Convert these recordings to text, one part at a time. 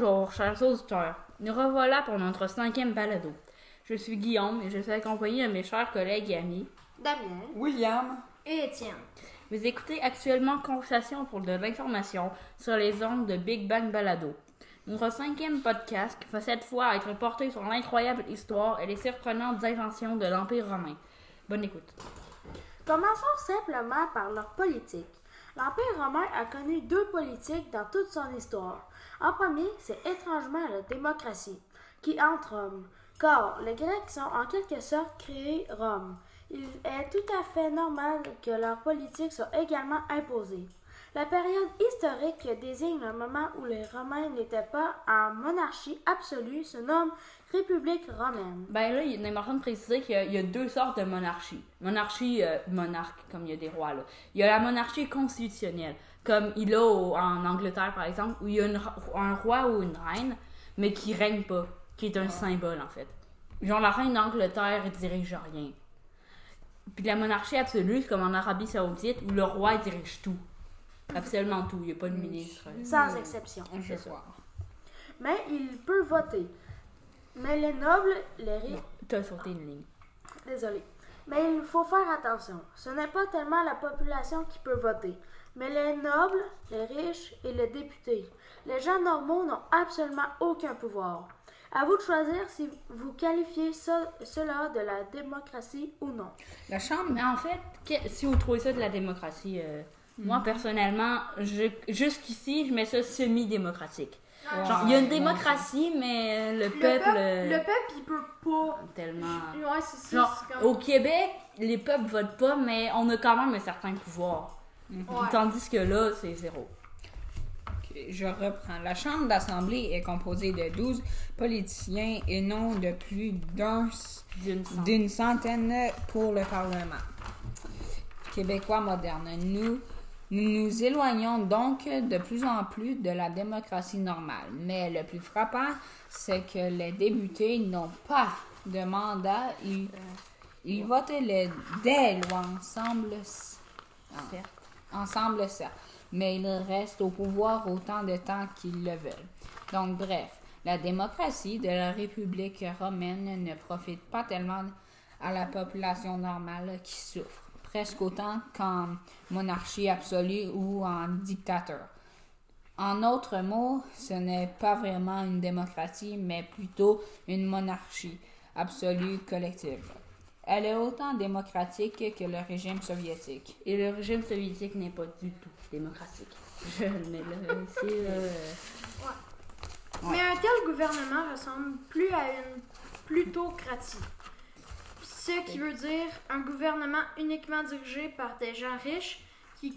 Bonjour, chers auditeurs. Nous revoilà pour notre cinquième balado. Je suis Guillaume et je suis accompagné de mes chers collègues et amis. Damien William. et Étienne. Vous écoutez actuellement Conversation pour de l'information sur les ondes de Big Bang Balado. Notre cinquième podcast va cette fois être porté sur l'incroyable histoire et les surprenantes inventions de l'Empire romain. Bonne écoute. Commençons simplement par leur politique. L'Empire romain a connu deux politiques dans toute son histoire. En premier, c'est étrangement la démocratie, qui entre Rome, car les Grecs ont en quelque sorte créé Rome. Il est tout à fait normal que leur politique soit également imposée. La période historique désigne le moment où les Romains n'étaient pas en monarchie absolue se nomme République romaine. Ben là, il est important de préciser qu'il y a- y, deux sortes de monarchie. Monarchie euh, monarque, comme il y a des rois là. Il y a la monarchie constitutionnelle, comme il a au- en Angleterre par exemple, où il y a une un roi ou une reine, mais qui règne pas, qui est un symbole en fait. Genre la reine d'Angleterre elle dirige rien. Puis la monarchie absolue, c'est comme en Arabie Saoudite, où le roi dirige tout. Absolument tout, il n'y a pas de ministre. Sans exception. Ça. Mais il peut voter. Mais les nobles, les riches, T'as sauté une ligne. désolé. Mais il faut faire attention. Ce n'est pas tellement la population qui peut voter, mais les nobles, les riches et les députés. Les gens normaux n'ont absolument aucun pouvoir. À vous de choisir si vous qualifiez cela de la démocratie ou non. La chambre. Mais en fait, que- si vous trouvez ça de la démocratie, euh, moi personnellement, je- jusqu'ici, je mets ça semi-démocratique. Genre, il y a une démocratie, mais le, Le peuple, peuple, euh, le peuple, il peut pas. tellement. Ouais, c'est ça. Genre, c'est comme- au Québec, les peuples votent pas, mais on a quand même un certain pouvoir. Ouais. Tandis que là, c'est zéro. Je reprends. La Chambre d'Assemblée est composée de 12 politiciens et non de plus d'un D'une centaine. d'une centaine pour le Parlement. Québécois moderne. Nous, nous nous éloignons donc de plus en plus de la démocratie normale. Mais le plus frappant, c'est que les députés n'ont pas de mandat. Ils, ils votent les, des lois ensemble, ensemble certes, mais ils restent au pouvoir autant de temps qu'ils le veulent. Donc, bref, la démocratie de la République romaine ne profite pas tellement à la population normale qui souffre, presque autant qu'en monarchie absolue ou en dictateur. En autres mots, ce n'est pas vraiment une démocratie, mais plutôt une monarchie absolue collective. Elle est autant démocratique que le régime soviétique. Et le régime soviétique n'est pas du tout démocratique. Je le mets là, ici, là. Mais un tel gouvernement ressemble plus à une plutocratie. Ce qui veut dire un gouvernement uniquement dirigé par des gens riches qui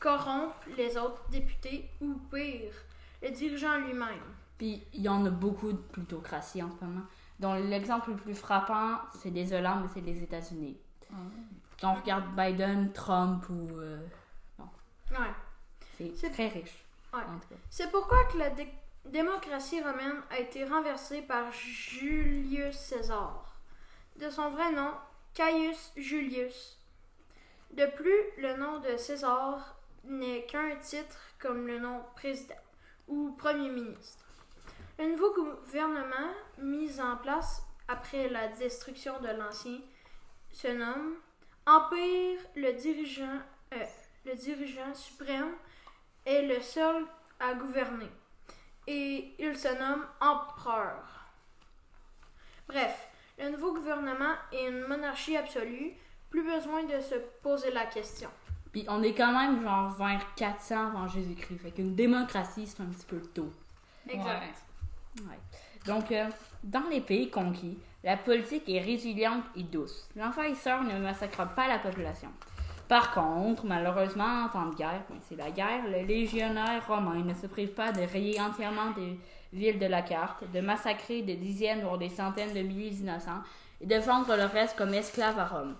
corrompent les autres députés ou pire, le dirigeant lui-même. Puis il y en a beaucoup de plutocratie en ce moment. Donc l'exemple le plus frappant, c'est désolant, mais c'est les États-Unis. Quand on regarde Biden, Trump ou. euh, Ouais. c'est très riche. Ouais. C'est pourquoi que la dé- démocratie romaine a été renversée par Julius César. De son vrai nom, Caius Julius. De plus, le nom de César n'est qu'un titre comme le nom président ou premier ministre. Le nouveau gouvernement mis en place après la destruction de l'ancien se nomme Empire. Le dirigeant, euh, le dirigeant suprême est le seul à gouverner. Et il se nomme empereur. Bref, le nouveau gouvernement est une monarchie absolue. Plus besoin de se poser la question. Puis on est quand même genre vers 400 avant Jésus-Christ. Fait qu'une démocratie, c'est un petit peu tôt. Exact. Ouais. Donc, euh, dans les pays conquis, la politique est résiliente et douce. L'envahisseur ne massacre pas la population. Par contre, malheureusement, en temps de guerre, ben, c'est la guerre, le légionnaire romain ne se prive pas de rayer entièrement des villes de la carte, de massacrer des dizaines voire des centaines de milliers d'innocents et de vendre le reste comme esclaves à Rome.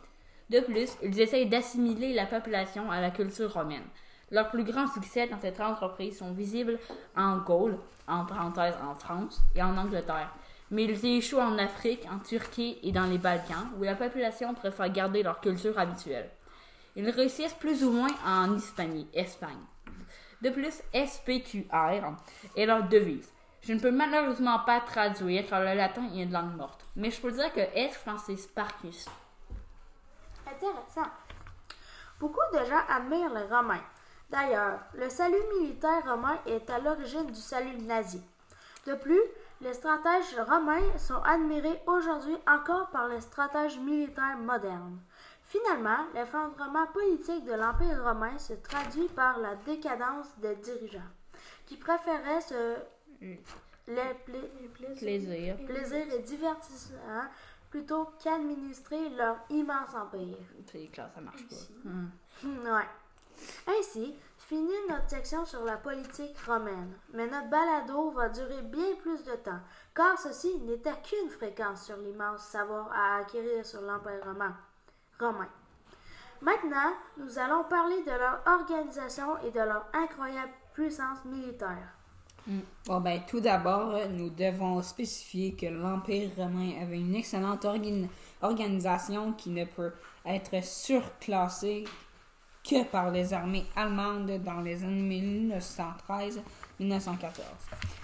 De plus, ils essayent d'assimiler la population à la culture romaine. Leurs plus grands succès dans cette entreprise sont visibles en Gaule, en parenthèse en France et en Angleterre. Mais ils échouent en Afrique, en Turquie et dans les Balkans, où la population préfère garder leur culture habituelle. Ils réussissent plus ou moins en Hispanie, Espagne. De plus, SPQR est leur devise. Je ne peux malheureusement pas traduire car le latin est une langue morte. Mais je peux dire que S, je pense. Intéressant. Beaucoup de gens admirent les Romains. D'ailleurs, le salut militaire romain est à l'origine du salut nazi. De plus, les stratèges romains sont admirés aujourd'hui encore par les stratèges militaires modernes. Finalement, l'effondrement politique de l'Empire romain se traduit par la décadence des dirigeants, qui préféraient se les pla- Plaisir. plaisir et divertissement plutôt qu'administrer leur immense empire. C'est clair, ça marche pas. Hum. Hmm, Ouais. Ainsi, finit notre section sur la politique romaine. Mais notre balado va durer bien plus de temps, car ceci n'était qu'une fréquence sur l'immense savoir à acquérir sur l'Empire romain. romain. Maintenant, nous allons parler de leur organisation et de leur incroyable puissance militaire. Bon, ben, tout d'abord, nous devons spécifier que l'Empire romain avait une excellente organ- organisation qui ne peut être surclassée que par les armées allemandes dans les années 1913-1914.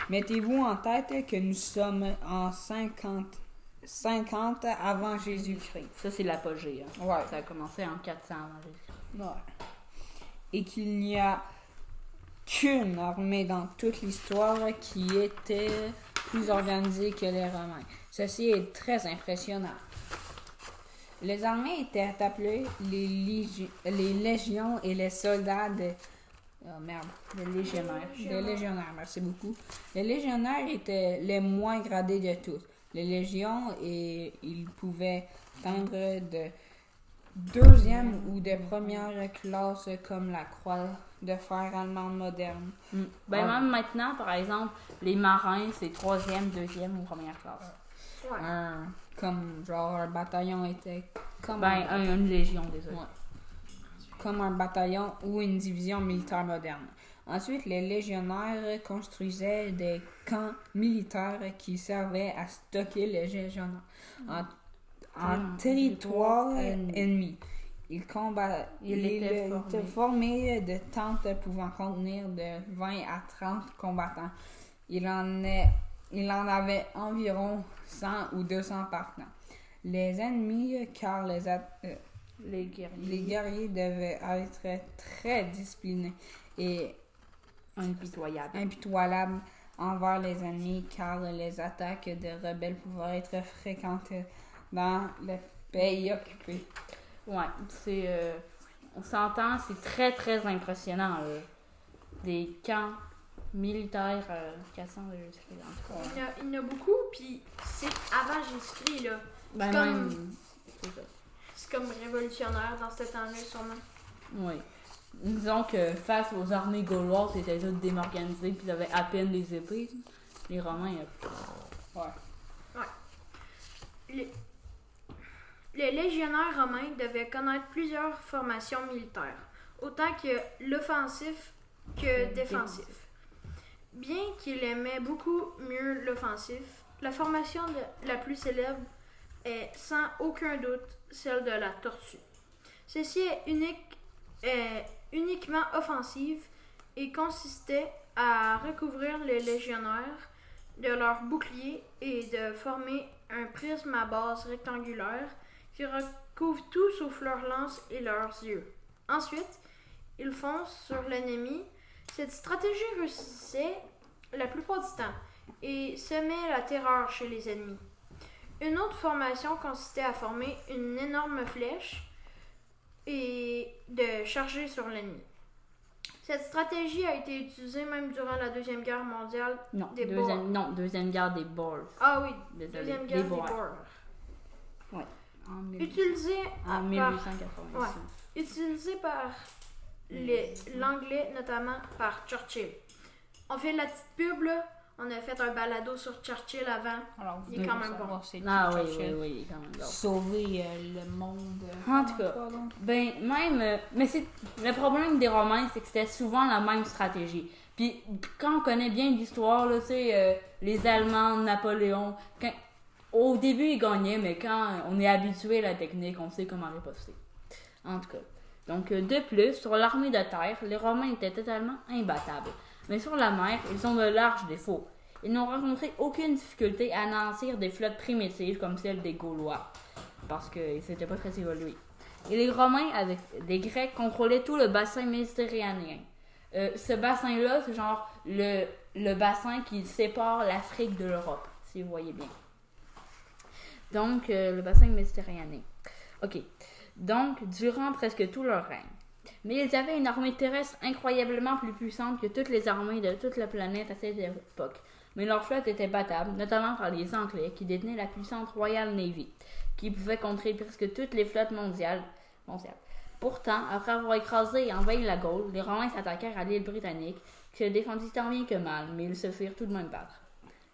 Mettez-vous en tête que nous sommes en 50, 50 avant Jésus-Christ. Ça, c'est l'apogée. hein. Ouais. Ça a commencé en 400 avant Jésus-Christ. Ouais. Et qu'il n'y a qu'une armée dans toute l'histoire qui était plus organisée que les Romains. Ceci est très impressionnant. Les armées étaient appelées les, légi- les légions et les soldats de... Oh merde, les légionnaires. Les légionnaires, merci beaucoup. Les légionnaires étaient les moins gradés de tous. Les légions, et ils pouvaient atteindre de deuxième ou de première classe comme la croix de fer allemande moderne. Hum. Ben, Ouais. même maintenant, par exemple, les marins, c'est troisième, deuxième ou première classe. Ouais. Un, comme genre un bataillon était comme, Ben, un, un- une légion, désolé. Ouais. comme un bataillon ou une division militaire moderne. Ensuite, les légionnaires construisaient des camps militaires qui servaient à stocker les légionnaires en, en territoire ennemi. Combattaient. Ils Ils étaient étaient formés de tentes pouvant contenir de 20 à 30 combattants. Il en, est, il en avait environ 100 ou 200 par temps. Les ennemis, car les, euh, Les guerriers. les guerriers devaient être très disciplinés et Impitoyables. impitoyables envers les ennemis, car les attaques des rebelles pouvaient être fréquentes dans le pays occupé. Ouais, c'est. euh, on s'entend, c'est très très impressionnant. là. Des camps militaires euh, 400 de Jésus-Christ, en tout cas. Il y, en a, il y en a beaucoup, puis c'est avant Jésus-Christ, là. Ben, C'est comme- même. C'est ça. C'est comme révolutionnaire dans ce temps-là, sûrement. Oui. Disons que face aux armées gauloises, c'était toutes démorganisées, puis ils avaient à peine des épées. Les Romains, euh, Ouais. Les, les légionnaires romains devaient connaître plusieurs formations militaires, autant que l'offensif que défensif. Bien qu'il aimait beaucoup mieux l'offensif, la formation de- la plus célèbre est sans aucun doute celle de la tortue. Ceci est unique, est uniquement offensive et consistait à recouvrir les légionnaires de leurs boucliers et de former un prisme à base rectangulaire qui recouvre tout sauf leurs lances et leurs yeux. Ensuite, ils foncent sur l'ennemi. Cette stratégie réussissait la plupart du temps et semait la terreur chez les ennemis. Une autre formation consistait à former une énorme flèche et de charger sur l'ennemi. Cette stratégie a été utilisée même durant la Deuxième Guerre mondiale. non, Des deuxième, non, deuxième guerre des Boers. Ah oui, Désolé, Deuxième des Guerre des Boers. Boers. En, Utilisée en par 1886. Ouais. utilisé par les- l'anglais, notamment par Churchill. On fait la petite pub, là. On a fait un balado sur Churchill avant. Alors, vous Il est quand même bon. Ah oui, oui, Churchill. oui, quand même. bon. Sauver euh, le monde. En tout cas. Ben, même. euh, mais c'est. Le problème des Romains, c'est que c'était souvent la même stratégie. Puis, quand on connaît bien l'histoire, là, tu sais, euh, les Allemands, Napoléon, quand, au début, ils gagnaient, mais quand on est habitué à la technique, on sait comment riposter. En tout cas. Donc, euh, de plus, sur l'armée de terre, les Romains étaient totalement imbattables. Mais sur la mer, ils ont de larges défauts. ils n'ont rencontré aucune difficulté à anéantir des flottes primitives comme celle des Gaulois, parce qu'ils n'étaient pas très évolués. Et les Romains, avec des Grecs, contrôlaient tout le bassin méditerranéen. Euh, ce bassin-là, c'est genre le, le bassin qui sépare l'Afrique de l'Europe, si vous voyez bien. Donc, euh, le bassin méditerranéen. Ok. Donc, durant presque tout leur règne. Mais ils avaient une armée terrestre incroyablement plus puissante que toutes les armées de toute la planète à cette époque. Mais leur flotte était battable, notamment par les Anglais, qui détenaient la puissante Royal Navy, qui pouvait contrer presque toutes les flottes mondiales. mondiales. Pourtant, après avoir écrasé et envahi la Gaule, les Romains s'attaquèrent à l'île britannique, qui se défendit tant bien que mal, mais ils se firent tout de même battre.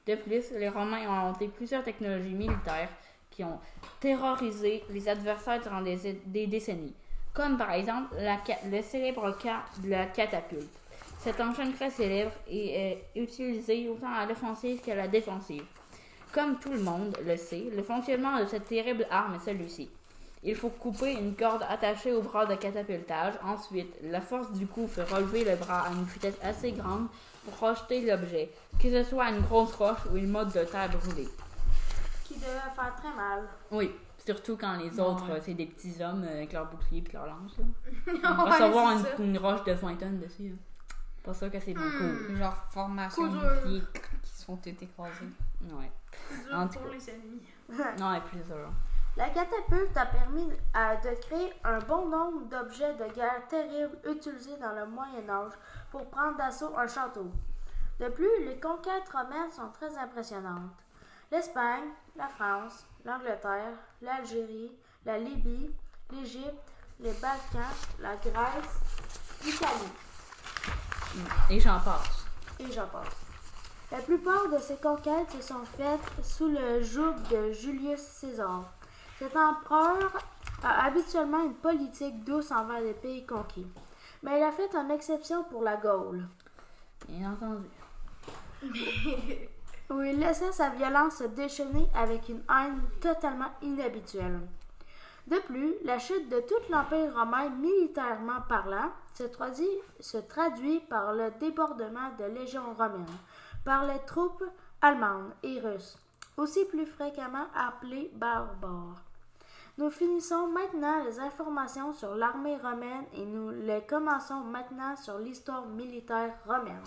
De plus, les Romains ont inventé plusieurs technologies militaires qui ont terrorisé les adversaires durant des, décennies, comme par exemple le célèbre cas de la catapulte. Cet engin très célèbre et est utilisé autant à l'offensive qu'à la défensive. Comme tout le monde le sait, le fonctionnement de cette terrible arme est celui-ci. Il faut couper une corde attachée au bras de catapultage. Ensuite, la force du coup fait relever le bras à une vitesse assez grande pour projeter l'objet, que ce soit une grosse roche ou une motte de terre brûlée. Qui devait faire très mal. Oui, surtout quand les autres, euh, c'est des petits hommes euh, avec leur bouclier et leur lance. Là. On va savoir c'est une, roche de 20 tonnes dessus. là. Pas sûr que c'est bien cool. Genre formation Coup de pieds qui se font écraser. Ouais. Dur En tout pour les ennemis. Non, et plus sûr. La catapulte a permis à- de créer un bon nombre d'objets de guerre terribles utilisés dans le Moyen Âge pour prendre d'assaut un château. De plus, les conquêtes romaines sont très impressionnantes. L'Espagne, la France, l'Angleterre, l'Algérie, la Libye, l'Égypte, les Balkans, la Grèce, l'Italie. Et j'en passe. et j'en passe. La plupart de ces conquêtes se sont faites sous le joug de Julius César. Cet empereur a habituellement une politique douce envers les pays conquis. Mais il a fait une exception pour la Gaule, Bien entendu. où il laissait sa violence se déchaîner avec une haine totalement inhabituelle. De plus, la chute de tout l'Empire romain militairement parlant se traduit, se traduit par le débordement de légions romaines, par les troupes allemandes et russes, aussi plus fréquemment appelées barbares. Nous finissons maintenant les informations sur l'armée romaine et nous les commençons maintenant sur l'histoire militaire romaine.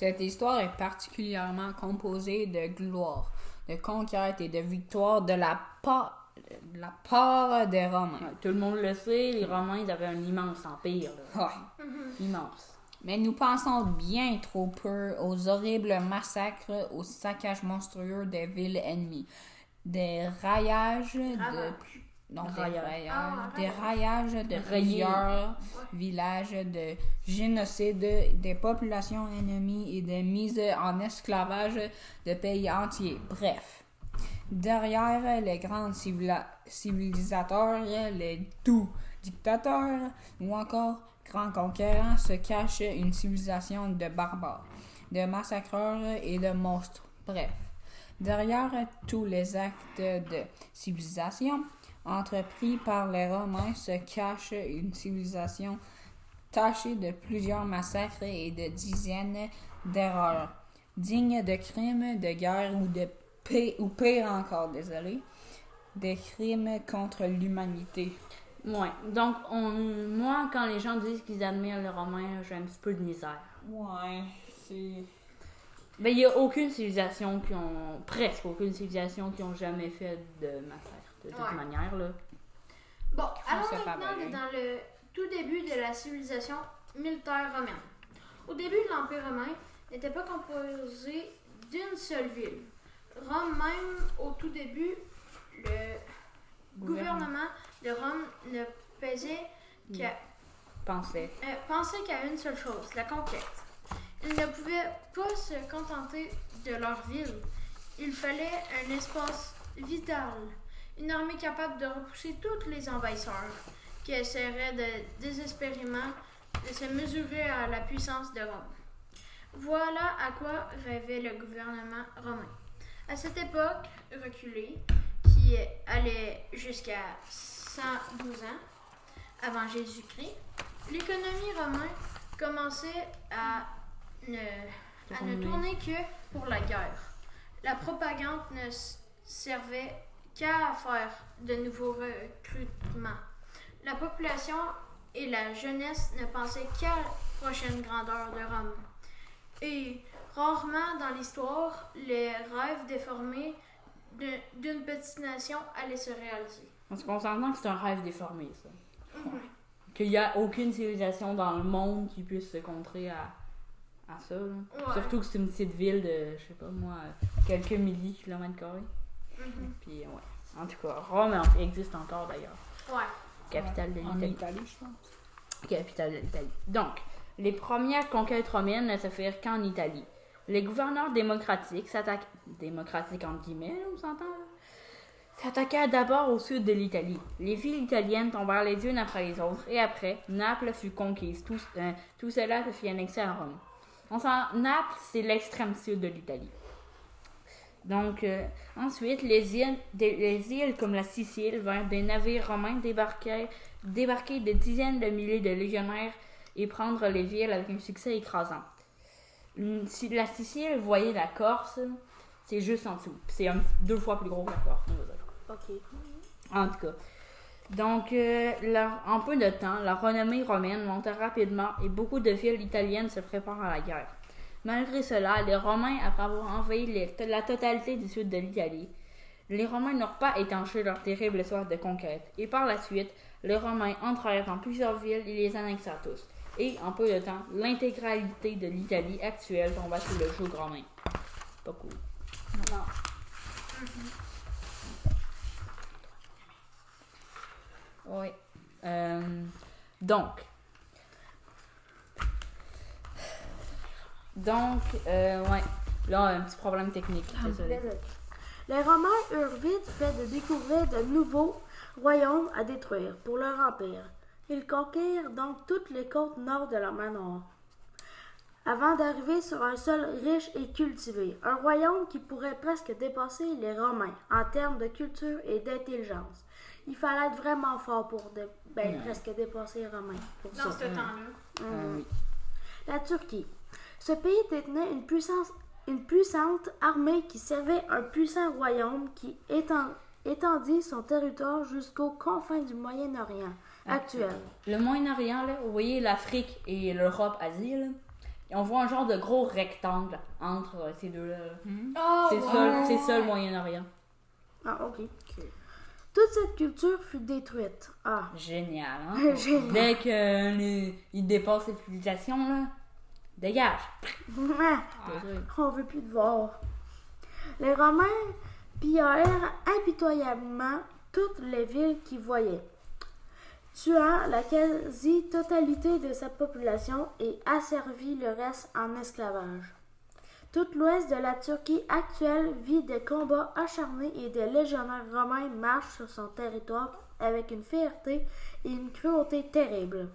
Cette histoire est particulièrement composée de gloire, de conquêtes et de victoires de la part, de la part des Romains. Ouais, tout le monde le sait, les Romains, ils avaient un immense empire. Ouais. Immense. Mais nous pensons bien trop peu aux horribles massacres, aux saccages monstrueux des villes ennemies, des raillages de Ravages. Non, des Raillages. Ah, des raillages de plusieurs villages, de génocide des populations ennemies et de mise en esclavage de pays entiers. Bref, derrière les grands civilisateurs, les doux dictateurs ou encore grands conquérants se cache une civilisation de barbares, de massacreurs et de monstres. Bref, derrière tous les actes de civilisation entrepris par les Romains se cache une civilisation tachée de plusieurs massacres et de dizaines d'erreurs, dignes de crimes de guerre ou de pi- ou pire encore, désolé, des crimes contre l'humanité. Ouais. Donc, on, moi, quand les gens disent qu'ils admirent les Romains, j'ai un petit peu de misère. Ouais, c'est. Ben, il n'y a aucune civilisation qui ont. presque aucune civilisation qui ont jamais fait de massacre, de toute Ouais. manière, là. Bon, allons maintenant dans le tout début de la civilisation militaire romaine. Au début de l'Empire romain, n'était pas composé d'une seule ville. Rome même, au tout début, le gouvernement de Rome ne pesait qu'à Pensais. euh, pensait qu'à une seule chose, la conquête. Ils ne pouvaient pas se contenter de leur ville. Il fallait un espace vital, une armée capable de repousser tous les envahisseurs qui essaieraient de désespérément de se mesurer à la puissance de Rome. Voilà à quoi rêvait le gouvernement romain. À cette époque reculée, qui allait jusqu'à 112 ans avant Jésus-Christ, l'économie romaine commençait à ne, à ne Tourner. que pour la guerre. La propagande ne servait qu'à faire de nouveaux recrutements. La population et la jeunesse ne pensaient qu'à la prochaine grandeur de Rome. Et rarement dans l'histoire, les rêves déformés d'une petite nation allaient se réaliser. Parce qu'on s'entend que c'est un rêve déformé, ça. Qu'il n'y a aucune civilisation dans le monde qui puisse se contrer à, à ça. là. Ouais. Surtout que c'est une petite ville de, je sais pas moi, quelques milliers de kilomètres carrés. Mhm. Puis, ouais. En tout cas, Rome existe encore d'ailleurs. Ouais. Capitale de En l'Italie. Italie, je pense. Capitale de l'Italie. Donc, les premières conquêtes romaines ne se firent qu'en Italie. Les gouverneurs démocratiques s'attaquent. démocratiques entre guillemets, là, on s'entend, là? S'attaquèrent d'abord au sud de l'Italie. Les villes italiennes tombèrent les unes après les autres, et après, Naples fut conquise. Tout, euh, tout cela se fit annexer à Rome. On s'en Naples, c'est l'extrême sud de l'Italie. Donc, euh, ensuite, les îles, des- les îles comme la Sicile vinrent des navires romains débarquer, débarquer des dizaines de milliers de légionnaires et prendre les villes avec un succès écrasant. Si la Sicile, vous voyez la Corse, c'est juste en dessous. C'est deux fois plus gros que la Corse. on va dire. Ok. En tout cas. Donc, euh, en peu de temps, la renommée romaine monta rapidement et beaucoup de villes italiennes se préparent à la guerre. Malgré cela, les Romains, après avoir envahi les- la totalité du sud de l'Italie, les Romains n'ont pas étanché leur terrible soif de conquête. Et par la suite, les Romains entrèrent dans plusieurs villes et les annexèrent tous. Et en peu de temps, l'intégralité de l'Italie actuelle tomba sous le joug romain. Pas cool. Non. Oui. Euh, donc. Donc, euh, ouais. Là, un petit problème technique. Désolé. Désolé. Les Romains eurent vite fait de découvrir de nouveaux royaumes à détruire pour leur empire. Ils conquirent donc toutes les côtes nord de la mer Noire. Avant d'arriver sur un sol riche et cultivé, un royaume qui pourrait presque dépasser les Romains en termes de culture et d'intelligence. Il fallait être vraiment fort pour dé- ben, presque dépasser les Romains. Pour Dans ça. ce temps-là. Ah Hum. oui. La Turquie. Ce pays détenait une, puissance, une puissante armée qui servait un puissant royaume qui étend- étendit son territoire jusqu'aux confins du Moyen-Orient actuel. Le Moyen-Orient, là, vous voyez l'Afrique et l'Europe, Asie, là, et on voit un genre de gros rectangle entre euh, ces deux-là. là. Oh, C'est ouais. ça, c'est ça le Moyen-Orient. Ah, ok. Toute cette culture fut détruite. Ah, Génial, hein? Génial. Dès qu'ils dépassent cette civilisation, là, dégage. On veut plus te voir. Les Romains pillèrent impitoyablement toutes les villes qu'ils voyaient, tuant la quasi-totalité de sa population et asservit le reste en esclavage. Tout l'ouest de la Turquie actuelle vit des combats acharnés et des légionnaires romains marchent sur son territoire avec une fierté et une cruauté terribles.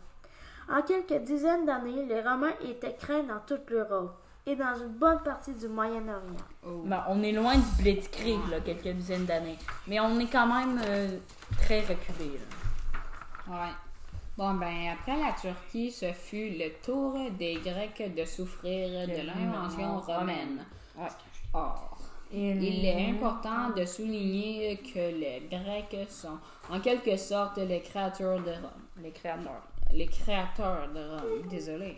En quelques dizaines d'années, les Romains étaient craints dans toute l'Europe et dans une bonne partie du Moyen-Orient. Ben, on est loin du Blitzkrieg, là, quelques dizaines d'années. Mais on est quand même euh, très reculé. là. Ouais. Bon, ben, après la Turquie, ce fut le tour des Grecs de souffrir de l'invention romaine. Ouais. Or, il est important de souligner que les Grecs sont en quelque sorte les créatures de Rome. Les créateurs. Les créateurs de Rome, désolé.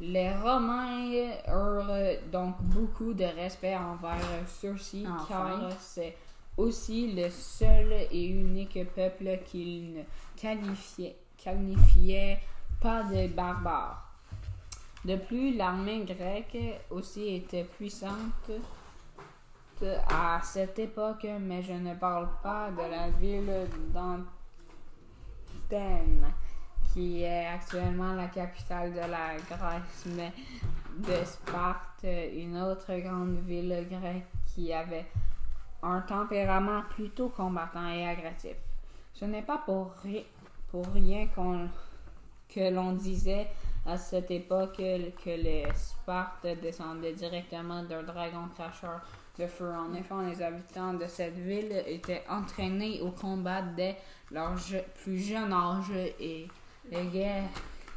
Les Romains eurent donc beaucoup de respect envers ceux-ci Enfin. car c'est aussi le seul et unique peuple qu'ils ne qualifiaient, qualifiaient pas de barbares. De plus, l'armée grecque aussi était puissante à cette époque, mais je ne parle pas de la ville d'Anthènes, qui est actuellement la capitale de la Grèce, mais de Sparte, une autre grande ville grecque qui avait un tempérament plutôt combattant et agressif. Ce n'est pas pour, ri- pour rien que l'on disait à cette époque que les Spartes descendaient directement d'un dragon cracheur de feu. En effet, les habitants de cette ville étaient entraînés au combat dès leur plus jeune âge et les guerres,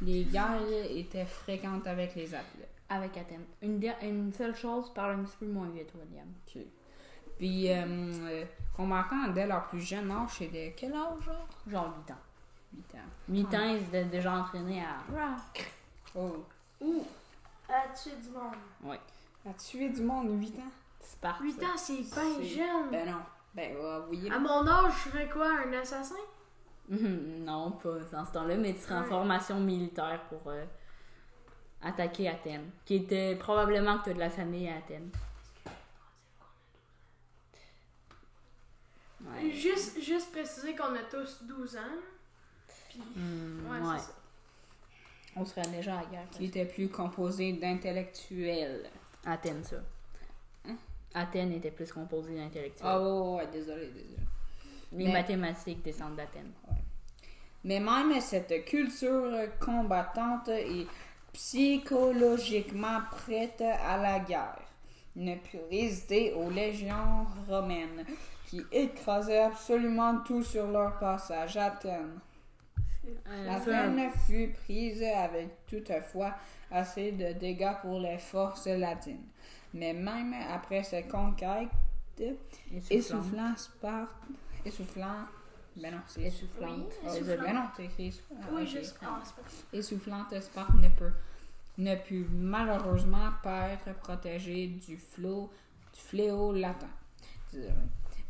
les guerres étaient fréquentes avec les athlètes. avec Athènes. Une, der- une seule chose, parle un petit peu moins vite, William. Ok. Puis, euh, euh, combattant dès leur plus jeune âge, c'est de quel âge, genre? Genre 8 ans. 8 ans. 8 ans, ils étaient déjà entraînés à. Oh. Ou à tuer du monde. Ouais. À tuer du monde, 8 ans? Sparte. 8 ans, c'est C'est- jeune. Ben non. Ben, euh, oui. À mon âge, je serais quoi, un assassin? Non, pas dans ce temps-là, mais tu serais en Ouais. formation militaire pour euh, attaquer Athènes. Qui était probablement que tu as de la famille à Athènes. Ouais. Juste, juste préciser qu'on a tous 12 ans. Puis, Hmm, ouais, ouais. c'est ça. On serait déjà à la guerre. Qui était plus composé d'intellectuels. Athènes, ça. Hein? Athènes était plus composée d'intellectuels. Ah, ouais, ouais, désolé, désolé. Les mais- mathématiques descendent d'Athènes. Mais même cette culture combattante est psychologiquement prête à la guerre. Ne put résister aux légions romaines qui écrasaient absolument tout sur leur passage à Athènes. Euh, Athènes fut prise avec toutefois assez de dégâts pour les forces latines. Mais même après cette conquête, essoufflant Sparte, essoufflant, ben non, c'est Essoufflante. Oui, Ah, essoufflant. ben non, c'est écrit essoufflant. Oui, ok. juste. Ah, c'est pas- Essoufflante Sparte ne peut ne put malheureusement pas être protégée du flot du fléau latin. Désolé.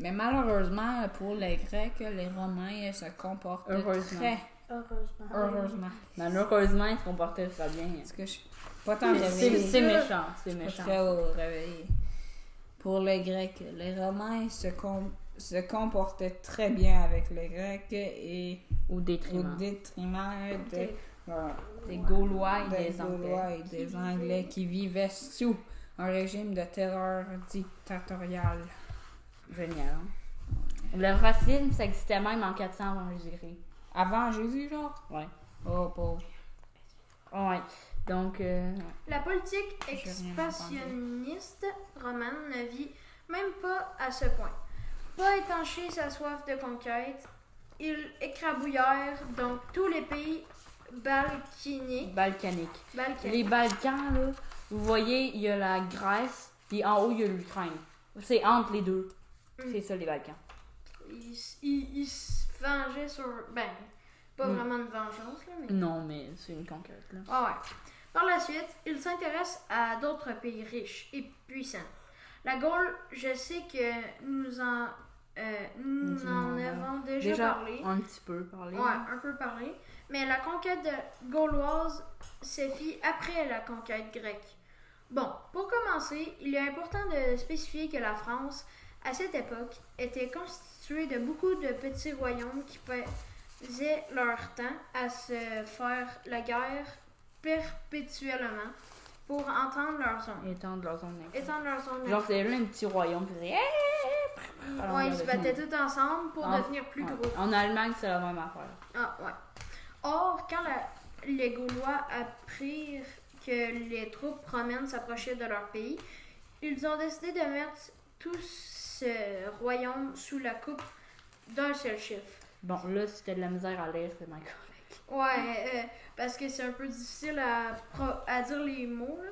Mais malheureusement pour les Grecs, les Romains se comportent Heureusement. très Heureusement. heureusement. Malheureusement, ils se comportaient très bien. Parce que je suis pas tant C'est réveillée. c'est méchant, c'est Je suis pas méchant. très haut réveillée. Pour les Grecs, les Romains se, com- se comportaient très bien avec les Grecs et Au au détriment détriment des, des Gaulois et des des Anglais. Gaulois et des Anglais qui vivaient sous un régime de terreur dictatorial. Génial. hein? Le racisme, ça existait même en 400 avant Jésus-Christ. Avant Jésus, genre? Ouais. Oh, pauvre. Ouais. Donc, euh, La politique expansionniste romaine ne vit même pas à ce point. Pas étancher sa soif de conquête, ils écrabouillèrent donc tous les pays balkaniques. balkanique. balkaniques. Les Balkans, là, vous voyez, il y a la Grèce, puis en haut, il y a l'Ukraine. C'est entre les deux. Mm. C'est ça, les Balkans. Ils, ils- ils se vengeaient sur. Ben, pas Mm. vraiment de vengeance, là, mais. Non, mais c'est une conquête, là. Ah ouais. Par la suite, il s'intéresse à d'autres pays riches et puissants. La Gaule, je sais que nous en, euh, en en avons déjà, Déjà, parlé. un petit peu parlé. Ouais, un peu parlé. Mais la conquête de- gauloise se fit après la conquête grecque. Bon, pour commencer, il est important de spécifier que la France, à cette époque, était constituée de beaucoup de petits royaumes qui faisaient leur temps à se faire la guerre perpétuellement pour entendre leur zone. Étendre leur zone. Étendre leur zone Genre, c'est là un petit royaume qui faisait. Ouais, ils se battaient tous ensemble pour Ah, devenir plus Ouais. gros. En Allemagne, c'est la même affaire. Ah, ouais. Or, quand la- les Gaulois apprirent que les troupes romaines s'approchaient de leur pays, ils ont décidé de mettre tout ce royaume sous la coupe d'un seul chiffre. Bon, là, t'as de la misère à lire, c'est ma correct. Ouais, euh, parce que c'est un peu difficile à, dire les mots. là.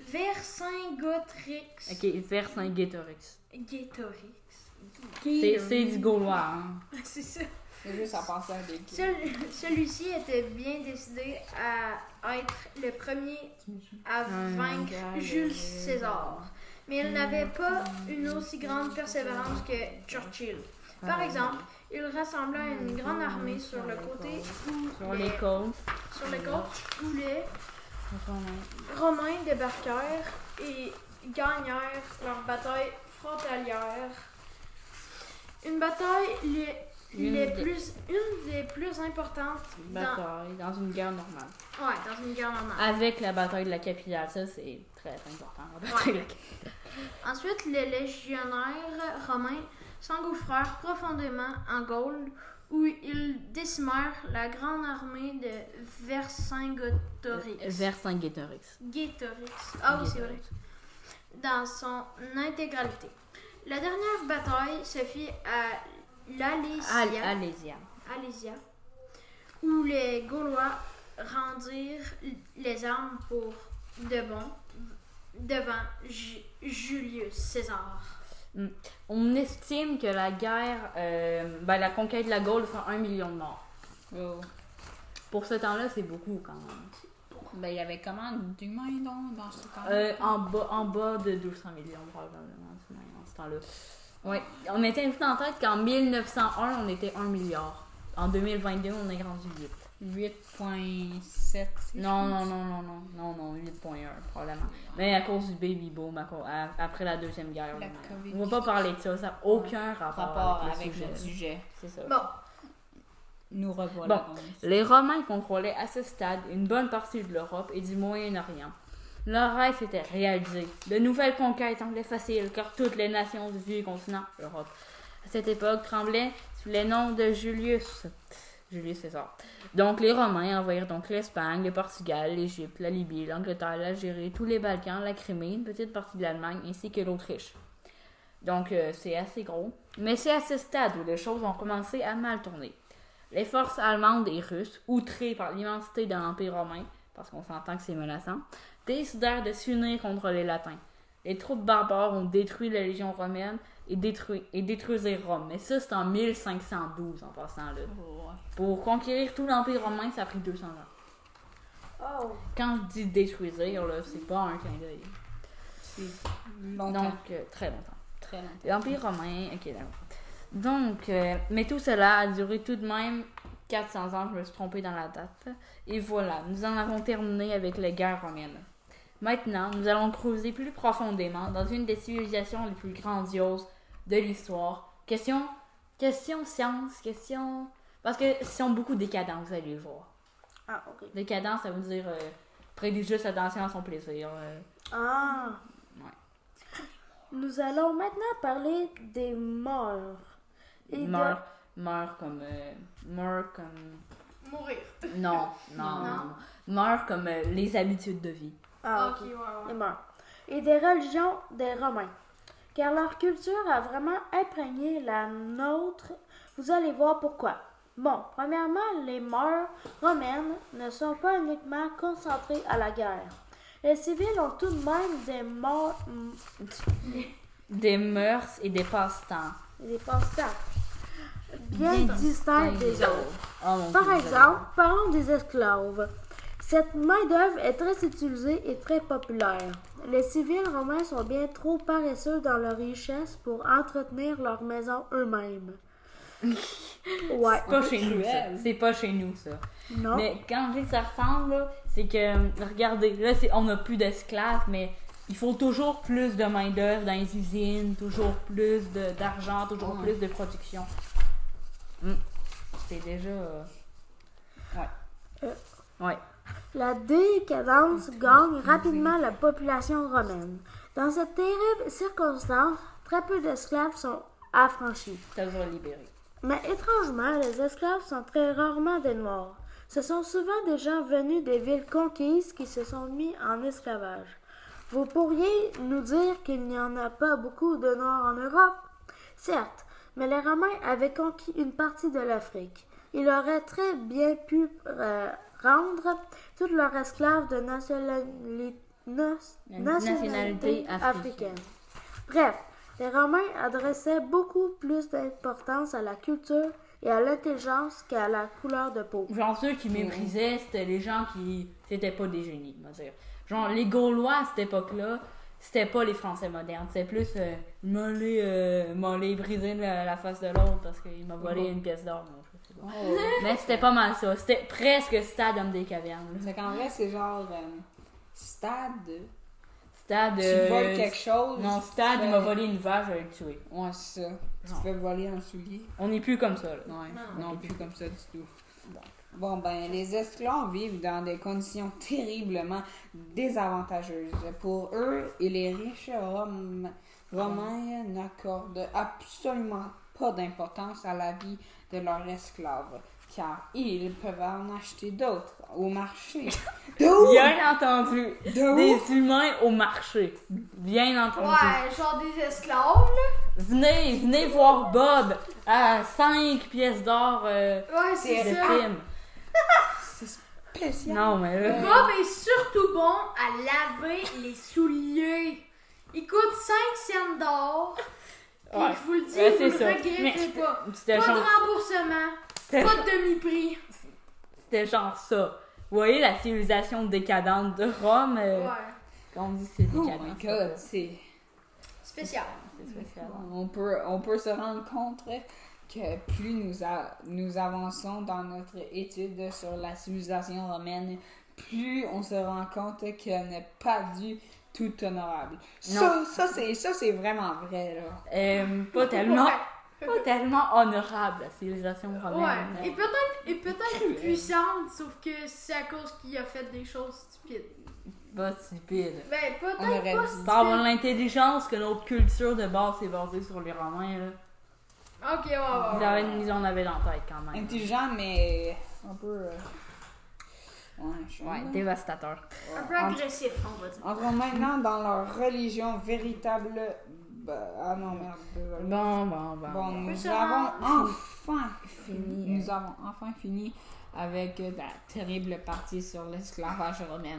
Vercingetorix. Ok, Vercingétorix. Gétorix. C'est c'est du gaulois, hein. c'est ça. C'est juste à penser à des Cel- Celui-ci était bien décidé à être le premier à Un vaincre Jules le- César. Mais il n'avait pas une aussi grande persévérance que Churchill. Par exemple, il rassembla une grande armée sur le côté où Sur les, les côtes. sur les côtes où les Romains débarquèrent et gagnèrent leur bataille frontalière. Une bataille les, Une les des- plus, une des plus importantes dans, Bataille dans une guerre normale. ouais, dans une guerre normale. Avec la bataille de la capitale, ça c'est très important. La bataille de la capitale. Ensuite, les légionnaires romains s'engouffrèrent profondément en Gaule où ils décimèrent la grande armée de Vercingetorix. Vercingétorix. Gétorix. Ah oui, c'est vrai. Dans son intégralité. La dernière bataille se fit à Al- l'Alésia, Alésia. Alésia, où les Gaulois rendirent les armes pour devant, devant Ju- Julius César. On estime que la guerre, euh, ben, la conquête de la Gaule fait un million de morts. Oh. Pour ce temps-là, c'est beaucoup quand même. Ben, il y avait comment d'humains donc, dans ce temps Euh, en, bas, en bas de 200 millions, probablement, temps-là. Ouais. On était invité en tête qu'en 1901, on était 1 milliard. En 2022, on est rendu 8. 8.7. Non, non, non, non, non, non, non, 8.1 probablement. Mais à cause du baby boom, après la deuxième guerre. La. COVID. On va pas parler de ça, ça n'a aucun rapport, Rapport avec, avec le sujet. le sujet. C'est ça. Bon, Nous revoilà Bon. Les Romains contrôlaient à ce stade une bonne partie de l'Europe et du Moyen-Orient. Leur rêve s'était réalisé. De nouvelles conquêtes semblaient faciles car toutes les nations du vieux continent, l'Europe, à cette époque tremblaient sous les noms de Julius. Julius César. Donc les Romains envahirent donc l'Espagne, le Portugal, l'Égypte, la Libye, l'Angleterre, l'Algérie, tous les Balkans, la Crimée, une petite partie de l'Allemagne ainsi que l'Autriche. Donc euh, c'est assez gros. Mais c'est à ce stade où les choses ont commencé à mal tourner. Les forces allemandes et russes, outrées par l'immensité de l'Empire romain, parce qu'on s'entend que c'est menaçant, décidèrent de s'unir contre les Latins. Les troupes barbares ont détruit la Légion romaine et, détruit, et détruisirent Rome. Mais ça, c'est en 1512 en passant là. Ouais. Pour conquérir tout l'Empire romain, ça a pris 200 ans. Oh. Quand je dis détruisir, là, c'est pas un clin d'œil. Donc, euh, très longtemps. très longtemps. L'Empire romain, ok, d'accord. Donc, euh, mais tout cela a duré tout de même 400 ans, je me suis trompée dans la date. Et voilà, nous en avons terminé avec les guerres romaines. Maintenant, nous allons creuser plus profondément dans une des civilisations les plus grandioses de l'histoire. Question, question science, question... Parce que sont beaucoup décadents, vous allez le voir. Ah, ok. Décadent, ça veut dire euh, prêter juste attention à son plaisir. euh. Ah. Ouais. Nous allons maintenant parler des morts. Et meurt, meurt comme... euh, meurt comme... mourir. Non, non, non. Meurt comme euh, les habitudes de vie. Ah, ok, ok. ouais, ouais. Les morts. Et des religions des Romains. Car leur culture a vraiment imprégné la nôtre. Vous allez voir pourquoi. Bon, premièrement, les morts romaines ne sont pas uniquement concentrées à la guerre. Les civils ont tout de même des morts, Des mœurs et des passe-temps. des passe-temps bien distincts des autres. Mon Par exemple, parlons des esclaves. Cette main-d'œuvre est très utilisée et très populaire. Les civils romains sont bien trop paresseux dans leur richesse pour entretenir leur maison eux-mêmes. Ouais. C'est pas chez nous, ça. C'est pas chez nous, ça. Non. Mais quand je dis que ça ressemble, c'est que, euh, regardez, là, c'est, on n'a plus d'esclaves, mais il faut toujours plus de main-d'œuvre dans les usines, toujours plus de, d'argent, toujours Ouais. plus de production. Hmm. C'est déjà. euh, Ouais. Euh. Ouais. La décadence gagne rapidement la population romaine. Dans cette terrible circonstance, très peu d'esclaves sont affranchis. Va libérer. Mais étrangement, les esclaves sont très rarement des Noirs. Ce sont souvent des gens venus des villes conquises qui se sont mis en esclavage. Vous pourriez nous dire qu'il n'y en a pas beaucoup de Noirs en Europe? Certes, mais les Romains avaient conquis une partie de l'Afrique. Ils auraient très bien pu euh, rendre tous leurs esclaves de nationali- nationalité Nationalité africaine. africaine. Bref, les Romains adressaient beaucoup plus d'importance à la culture et à l'intelligence qu'à la couleur de peau. Genre, ceux qui méprisaient, c'était les gens qui. C'était pas des génies, on va dire. Genre, les Gaulois à cette époque-là, c'était pas les Français modernes. C'était plus. Euh, il m'a allé, euh, briser la, la face de l'autre parce qu'il m'a volé une pièce d'or. pas. Oh. Mais c'était pas mal ça. C'était presque Stade Homme des Cavernes. C'est qu'en vrai, c'est genre euh, stade. Stade. Tu euh, voles quelque chose. Non, Stade, fais- il m'a volé une vache, je vais le tuer. Ouais, c'est ça. Tu fais voler un soulier. On n'est plus comme ça, là. Ouais, Non. non, plus comme ça du tout. Bon, ben, les esclaves vivent dans des conditions terriblement désavantageuses. Pour eux et les riches Rom- romains n'accordent absolument pas d'importance à la vie de leurs esclaves, car ils peuvent en acheter d'autres au marché. Bien entendu. Des humains au marché. Bien entendu. Ouais, genre des esclaves, là. Venez, venez voir Bob à 5 pièces d'or euh, Ouais, c'est de ça. Prime. spécial. Non, mais là. Bob est surtout bon à laver les souliers. Il coûte 5 cents d'or. Puis Ouais. je vous le dis, Ouais, vous c'est le Mais pas. Pas de remboursement, pas de demi-prix. c'était genre ça. Vous voyez la civilisation décadente de Rome? euh, Ouais, Quand on dit que c'est Oh décadent. my c'est god, pas- c'est. spécial. c'est spécial. On peut, on peut se rendre compte que plus nous, a- nous avançons dans notre étude sur la civilisation romaine, plus on se rend compte qu'elle n'est pas du tout honorable. Ça, ça c'est ça c'est vraiment vrai là. Euh, pas tellement, pas tellement honorable la civilisation romaine. Ouais, et peut-être et peut-être puissante, sauf que c'est à cause qu'il a fait des choses stupides. Pas stupide. Ben, On peut-être aurait pas stupide. Par l'intelligence que notre culture de base est basée sur les Romains, là. Ok, ouais, ouais, Ils, avaient, ils en avaient dans la tête quand même. Intelligent mais un peu euh, ouais, je Ouais, dévastateur. Un peu agressif, on va dire. Entrons maintenant dans leur religion véritable. bah, ah non merde. désolé. Bon, bon, bon. Bon, nous avons enfin Fini. Nous avons enfin fini avec la terrible partie sur l'esclavage romain.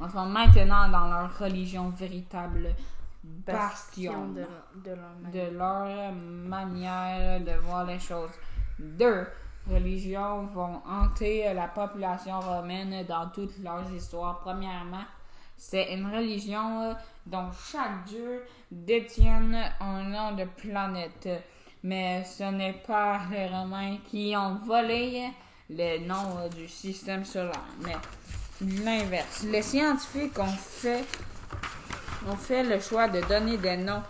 Entrons maintenant dans leur religion véritable bastion de, de leur de leur manière de voir les choses. Deux religions vont hanter la population romaine dans toute leur histoire. Premièrement, c'est une religion euh, dont chaque dieu détient un nom de planète. Mais ce n'est pas les Romains qui ont volé le nom euh, du système solaire, mais l'inverse. Les scientifiques ont fait, ont fait le choix de donner des noms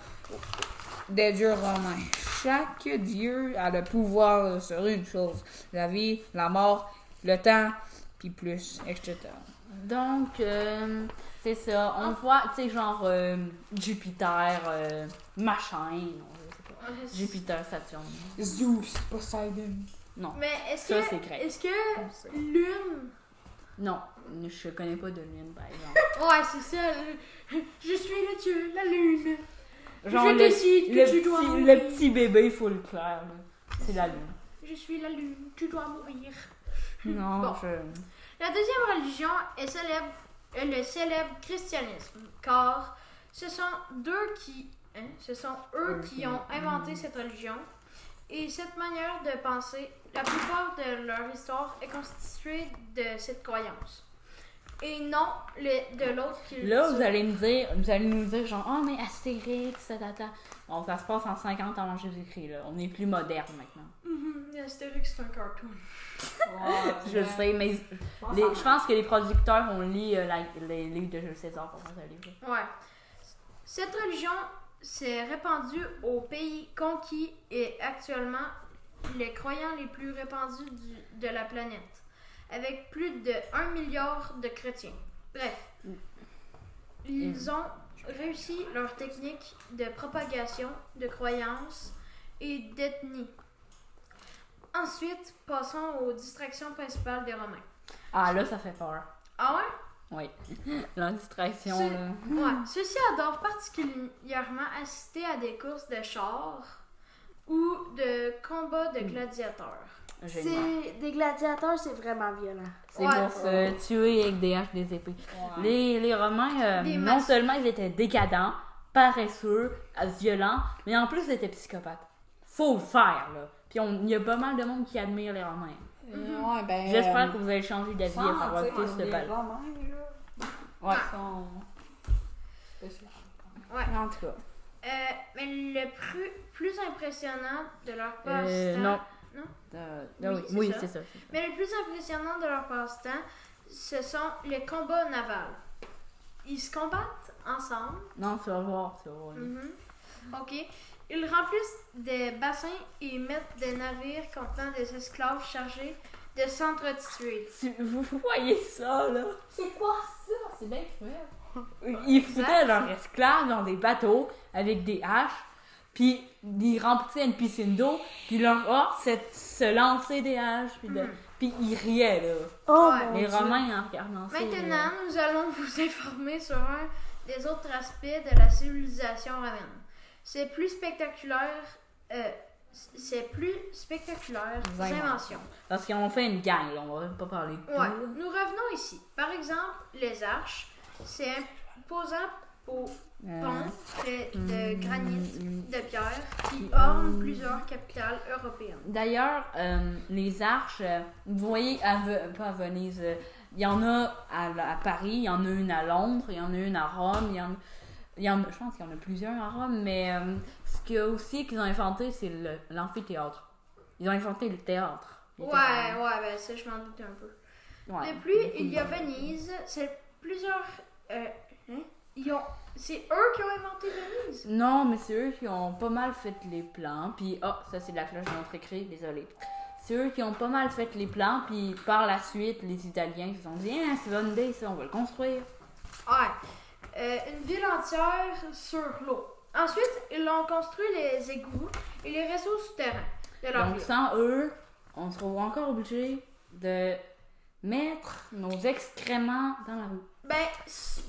des dieux romains. Chaque dieu a le pouvoir sur une chose la vie, la mort, le temps, puis plus, etc. Donc, euh, c'est ça. On voit, tu sais, genre euh, Jupiter, euh, machin. non, je sais pas. Jupiter, Saturne. Zeus, Poseidon. Non. Mais est-ce Ça, que, est-ce que Lune. Non, je connais pas de lune, par exemple. Ouais, c'est ça. Je suis le dieu, la lune. Genre, Je le, décide que le tu dois mourir. le petit bébé full clair. C'est la lune. Je suis la lune, tu dois mourir. Non, Bon. je... La deuxième religion est célèbre, est le célèbre christianisme, car ce sont deux qui, hein, ce sont eux qui ont inventé cette religion. Et cette manière de penser, la plupart de leur histoire est constituée de cette croyance. Et non le, de l'autre qui Là, vous allez me dire, vous allez nous dire genre, oh, mais Astérix, ta, ta, ta. Bon, ça se passe en 50 avant Jésus-Christ, là. On est plus moderne maintenant. Mhm, Astérix, c'est un cartoon. Je le sais, mais les- je pense que les producteurs ont lu euh, la- les livres de Jules César pour faire ce livre. Ouais. Cette religion s'est répandue aux pays conquis et actuellement les croyants les plus répandus du- de la planète, avec plus de 1 milliard de chrétiens. Bref, ils ont réussi leur technique de propagation de croyances et d'ethnie. Ensuite, passons aux distractions principales des Romains. Ah, là, ça fait peur. Ah ouais? Oui. La distraction, là. Ouais. Ceux-ci adorent particulièrement assister à des courses de chars ou de combats de gladiateurs. Génial. C'est des gladiateurs, c'est vraiment violent. C'est Ouais. pour se tuer avec des haches, des épées. Les, les Romains, euh, non seulement ils étaient décadents, paresseux, violents, mais en plus ils étaient psychopathes. Faut le faire, là. Puis il y a pas mal de monde qui admire les Romains. Ouais, ben, J'espère euh, que vous allez changer d'avis à avoir tous de les. Romains, là, Ouais. sont spéciaux. En tout cas. Euh, mais le plus, plus impressionnant de leur passe-temps. Euh, non. Non? Euh, Oui, oui, c'est oui, ça. c'est ça. Mais le plus impressionnant de leur passe-temps, ce sont les combats navals. Ils se combattent ensemble. Non, tu vas voir, tu vas voir. Mhm. Ok. Ils remplissent des bassins et mettent des navires contenant des esclaves chargés de s'entretuer. Tu- vous voyez ça, là? C'est quoi ça? C'est bien cruel. Ils foutaient leurs esclaves dans des bateaux avec des haches, puis ils remplissaient une piscine d'eau, puis leur ordre, c'est de se lancer des haches, puis, de- puis ils riaient, là. Oh Ouais. Les. Romains, en regardant ça. Maintenant, nous allons vous informer sur un des autres aspects de la civilisation romaine. C'est plus spectaculaire, euh, ses plus spectaculaires Les inventions. Parce qu'ils ont fait une gang, là. On va pas parler de tout. Ouais. Nous revenons ici. Par exemple, les arches. C'est imposant au Euh, pont fait de mm, granit, mm. de pierre, qui ornent plusieurs capitales européennes. D'ailleurs, euh, les arches, euh, vous voyez, à pas à Venise, euh, il y en a à, à Paris, il y en a une à Londres, il y en a une à Rome, il y en, il y en je pense qu'il y en a plusieurs à Rome, mais euh, ce qu'il y a aussi qu'ils ont inventé, c'est le- l'amphithéâtre. Ils ont inventé le théâtre. Ouais, ouais, ben ça, je m'en doute un peu. Ouais. De plus, il y a Venise. C'est plusieurs. euh, hein? Ils ont. C'est eux qui ont inventé Venise? Non, mais c'est eux qui ont pas mal fait les plans. Puis, ah, ça c'est la cloche de notre écrit, désolé. C'est eux qui ont pas mal fait les plans. Puis, par la suite, les Italiens se sont dit, ah, c'est bonne idée, ça, on va le construire. Ouais. Euh, une ville entière sur l'eau. Ensuite, ils ont construit les égouts et les réseaux souterrains de leur Donc, ville. sans eux, on se trouve encore obligé de mettre nos excréments dans la rue. Ben,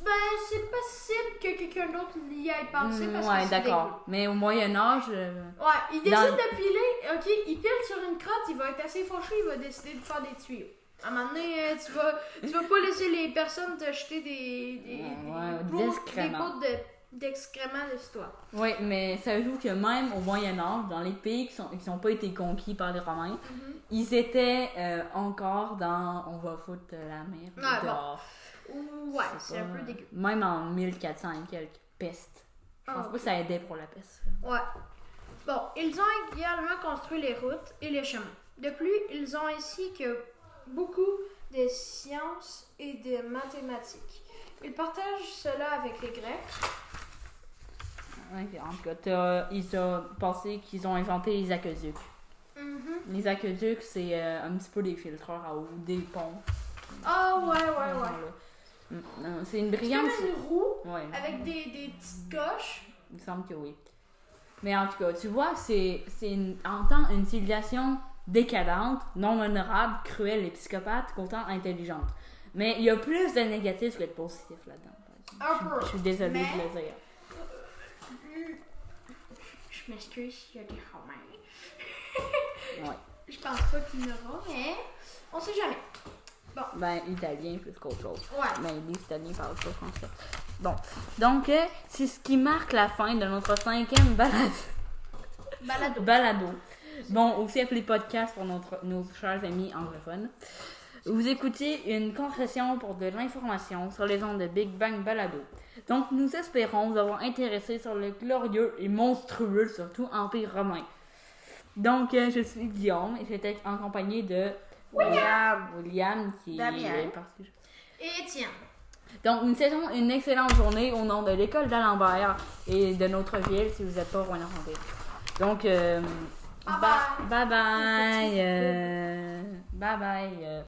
ben c'est possible que quelqu'un d'autre y aille passer Hmm, parce ouais, que c'est d'accord. Mais au Moyen-Âge, euh, égouts. Ouais, il décide Dans- de piler. Ok, il pile sur une crotte, il va être assez fâché, il va décider de faire des tuyaux. À un moment donné, euh, tu vas, tu vas pas laisser les personnes te jeter des, des, Ouais, des, des pots- excréments. des de- d'excréments de toi. Oui, mais savez-vous que même au Moyen Âge, dans les pays qui n'ont qui sont pas été conquis par les Romains, Mhm. ils étaient euh, encore dans on va foutre la mer Ouais, bon. dehors. Ouais, c'est un peu dégueu. Même en 1400 et quelques, peste. Je pense Ah, pas que ça aidait pour la peste. Ouais. Bon, ils ont également construit les routes et les chemins. De plus, ils ont ainsi que beaucoup de sciences et de mathématiques. Ils partagent cela avec les Grecs. Ouais, en tout cas, t'as- ils ont pensé qu'ils ont inventé les aqueducs. Mhm. Les aqueducs, c'est euh, un petit peu des filtreurs à eau, des ponts. Ah ouais, ouais, ouais. Mm, non, C'est une C'est brillante. comme une roue Ouais. avec des, des petites coches? Il me semble que oui. Mais en tout cas, tu vois, c'est c'est en tant une civilisation décadente, non honorable, cruelle et psychopathe qu'autant intelligente. Mais il y a plus de négatifs que de positifs là-dedans. Je, suis désolée Mais- de le dire. Je m'excuse s'il y a des romains. Ouais. Je pense pas qu'il y en aura, mais on sait jamais. Ben, italien plus qu'autre chose. Ouais. Mais les Italiens parlent pas français. Bon. Donc, euh, c'est ce qui marque la fin de notre cinquième balade. Balado. balado. Bon, aussi appelé podcast pour notre, nos chers amis anglophones. Vous écoutez une concession pour de l'information sur les ondes de Big Bang Balado. Donc, nous espérons vous avoir intéressé sur le glorieux et monstrueux, surtout, Empire romain. Donc, euh, je suis Guillaume et j'étais en compagnie de William. William qui Damien. est parti. Et Étienne. Donc, nous souhaitons une excellente journée au nom de l'école d'Alembert et de notre ville si vous n'êtes pas rouen Donc, euh, Bye bye bye. bye bye.